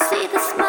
Thank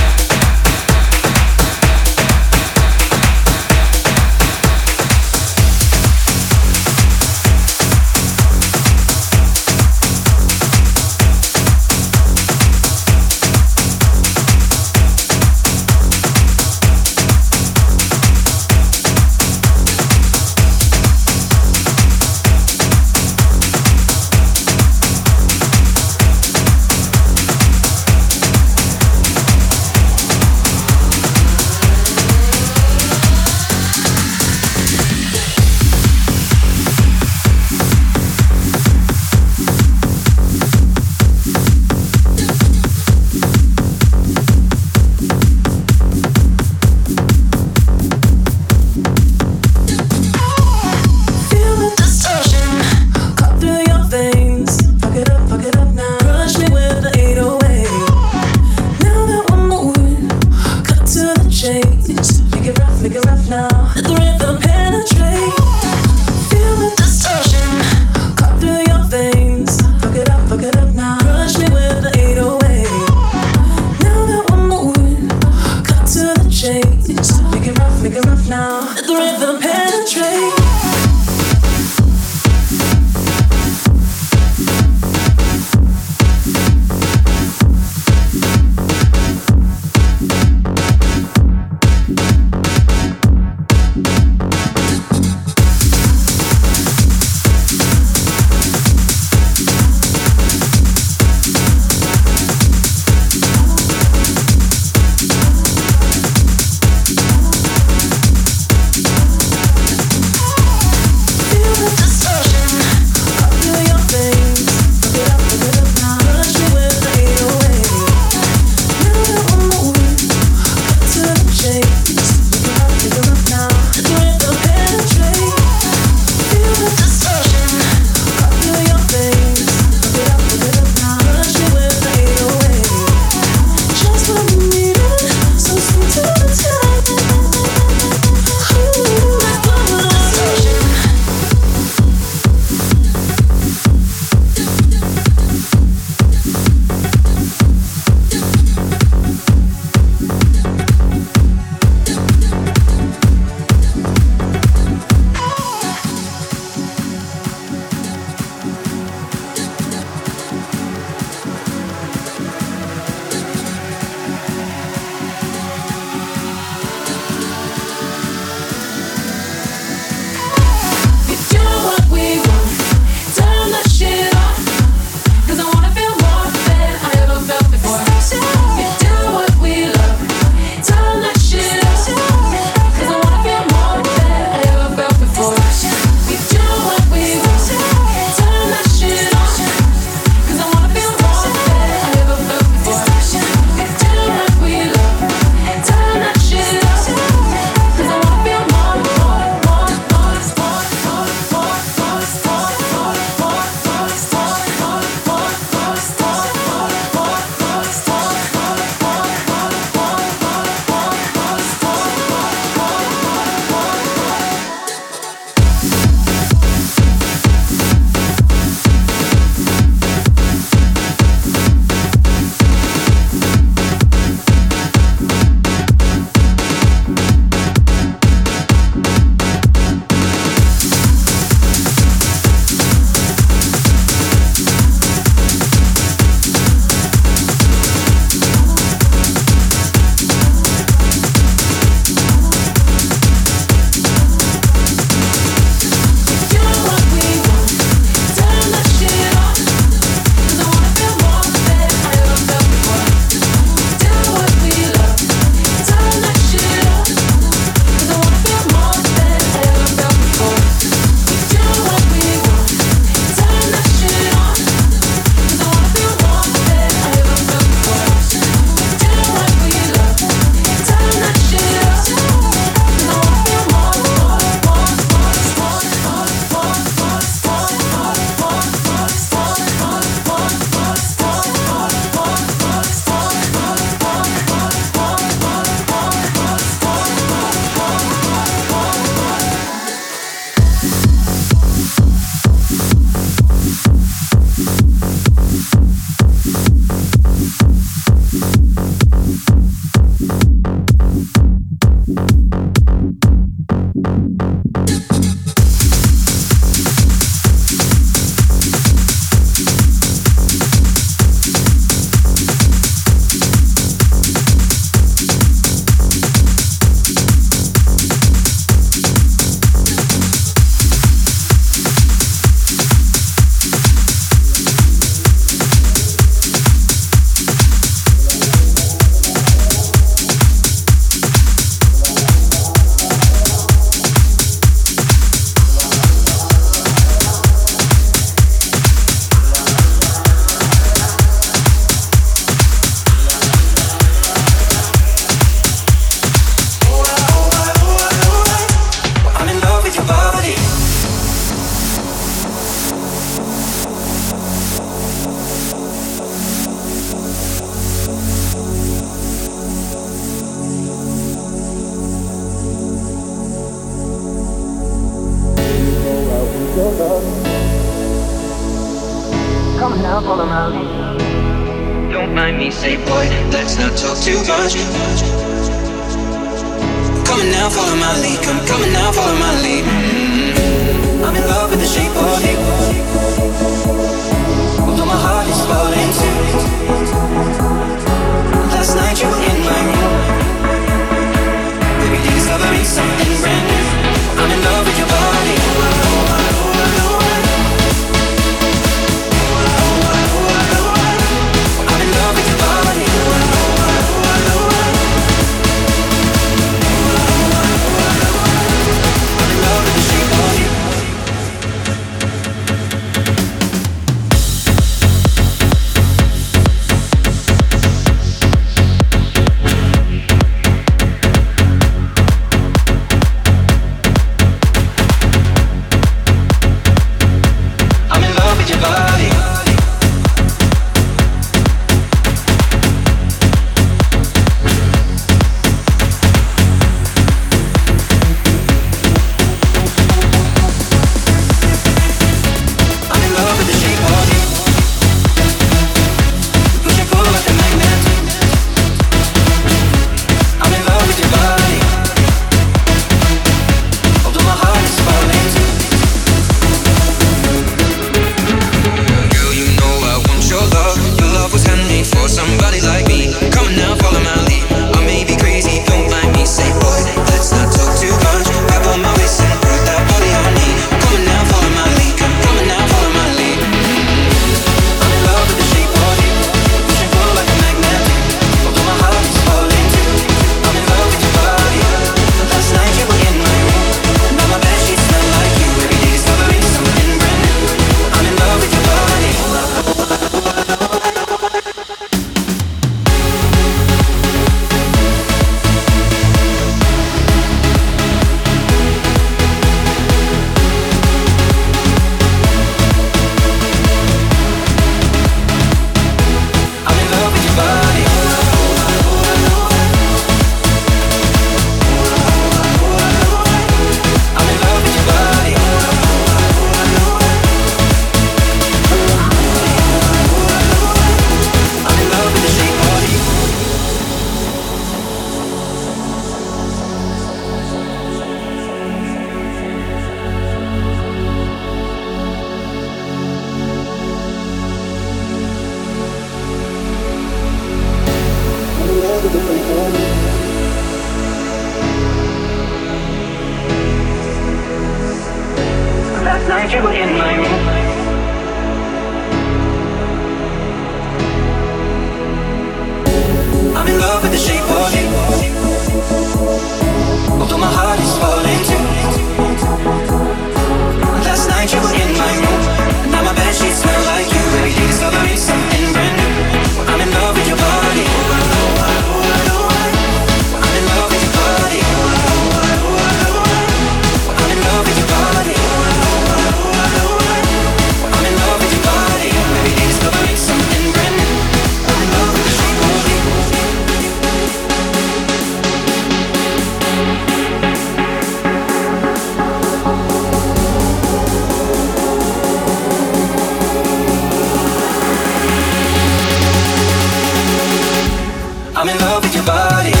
With your body.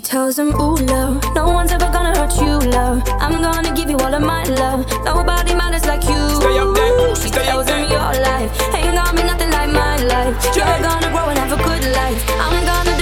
Tells him, Ooh, love, no one's ever gonna hurt you, love. I'm gonna give you all of my love. Nobody matters like you. Stay up there, she stay tells him, Your life ain't gonna be nothing like my life. You're gonna grow and have a good life. I'm gonna